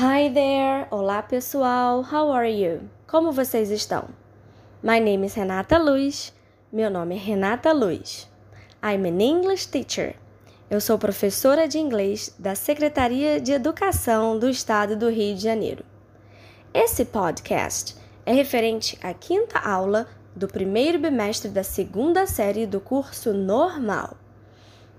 Hi there! Olá pessoal! How are you? Como vocês estão? My name is Renata Luz. Meu nome é Renata Luz. I'm an English teacher. Eu sou professora de inglês da Secretaria de Educação do Estado do Rio de Janeiro. Esse podcast é referente à quinta aula do primeiro bimestre da segunda série do curso normal.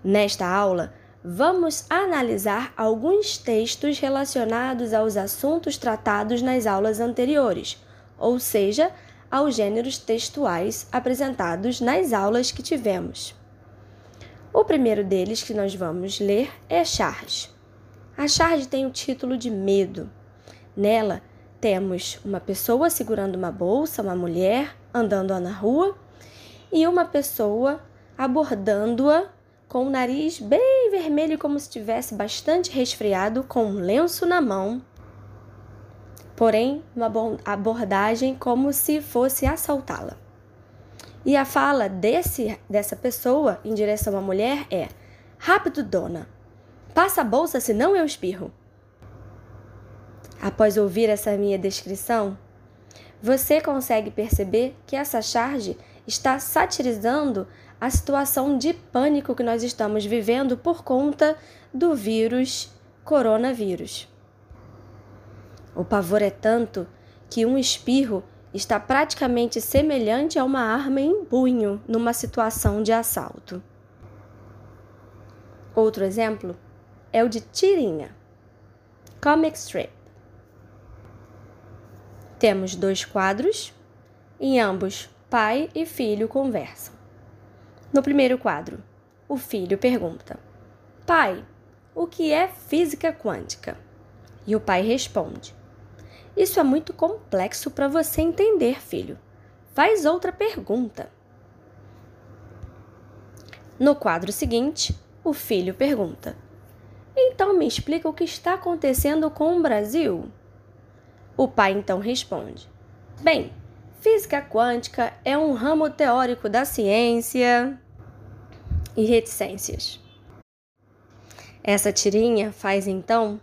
Nesta aula, vamos analisar alguns textos relacionados aos assuntos tratados nas aulas anteriores, ou seja, aos gêneros textuais apresentados nas aulas que tivemos. O primeiro deles que nós vamos ler é charge. A charge tem o título de medo. Nela, temos uma pessoa segurando uma bolsa, uma mulher andando na rua e uma pessoa abordando-a com o nariz bem vermelho, como se tivesse bastante resfriado, com um lenço na mão. Porém, uma abordagem como se fosse assaltá-la. E a fala desse, dessa pessoa em direção à mulher é: Rápido, dona! Passa a bolsa, senão eu espirro. Após ouvir essa minha descrição, você consegue perceber que essa charge está satirizando a situação de pânico que nós estamos vivendo por conta do vírus coronavírus. O pavor é tanto que um espirro está praticamente semelhante a uma arma em punho numa situação de assalto. Outro exemplo é o de tirinha. Comic strip. Temos dois quadros, em ambos pai e filho conversam. No primeiro quadro, o filho pergunta: Pai, o que é física quântica? E o pai responde: Isso é muito complexo para você entender, filho. Faz outra pergunta. No quadro seguinte, o filho pergunta: Então me explica o que está acontecendo com o Brasil? O pai então responde: Bem, física quântica é um ramo teórico da ciência e reticências. Essa tirinha faz então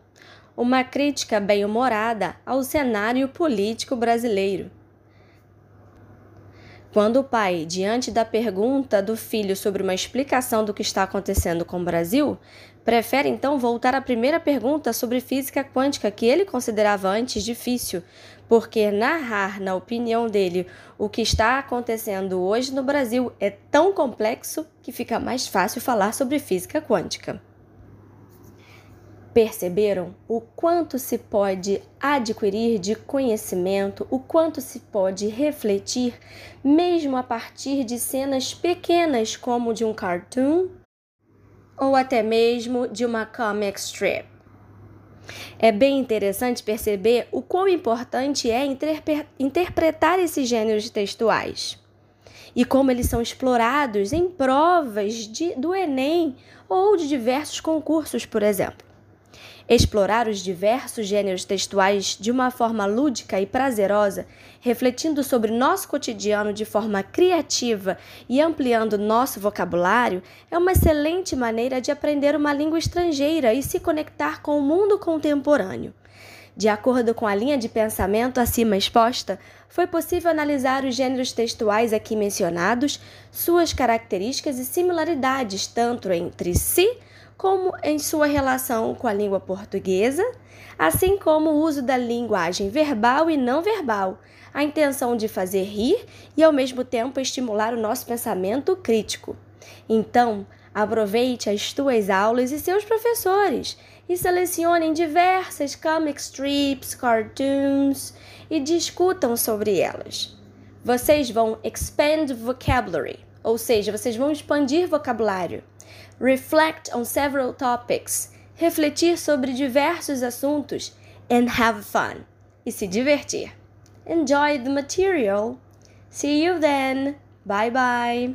uma crítica bem-humorada ao cenário político brasileiro. Quando o pai, diante da pergunta do filho sobre uma explicação do que está acontecendo com o Brasil, prefere então voltar à primeira pergunta sobre física quântica que ele considerava antes difícil, porque narrar, na opinião dele, o que está acontecendo hoje no Brasil é tão complexo que fica mais fácil falar sobre física quântica. Perceberam o quanto se pode adquirir de conhecimento, o quanto se pode refletir, mesmo a partir de cenas pequenas como de um cartoon ou até mesmo de uma comic strip? É bem interessante perceber o quão importante é interpretar esses gêneros textuais e como eles são explorados em provas de, do Enem ou de diversos concursos, por exemplo. Explorar os diversos gêneros textuais de uma forma lúdica e prazerosa, refletindo sobre nosso cotidiano de forma criativa e ampliando nosso vocabulário, é uma excelente maneira de aprender uma língua estrangeira e se conectar com o mundo contemporâneo. De acordo com a linha de pensamento acima exposta, foi possível analisar os gêneros textuais aqui mencionados, suas características e similaridades tanto entre si como em sua relação com a língua portuguesa, assim como o uso da linguagem verbal e não verbal, a intenção de fazer rir e ao mesmo tempo estimular o nosso pensamento crítico. Então, aproveite as tuas aulas e seus professores e selecionem diversas comic strips, cartoons e discutam sobre elas. Vocês vão expand vocabulary, ou seja, vocês vão expandir vocabulário reflect on several topics, refletir sobre diversos assuntos, and have fun, e se divertir. Enjoy the material. See you then. Bye bye.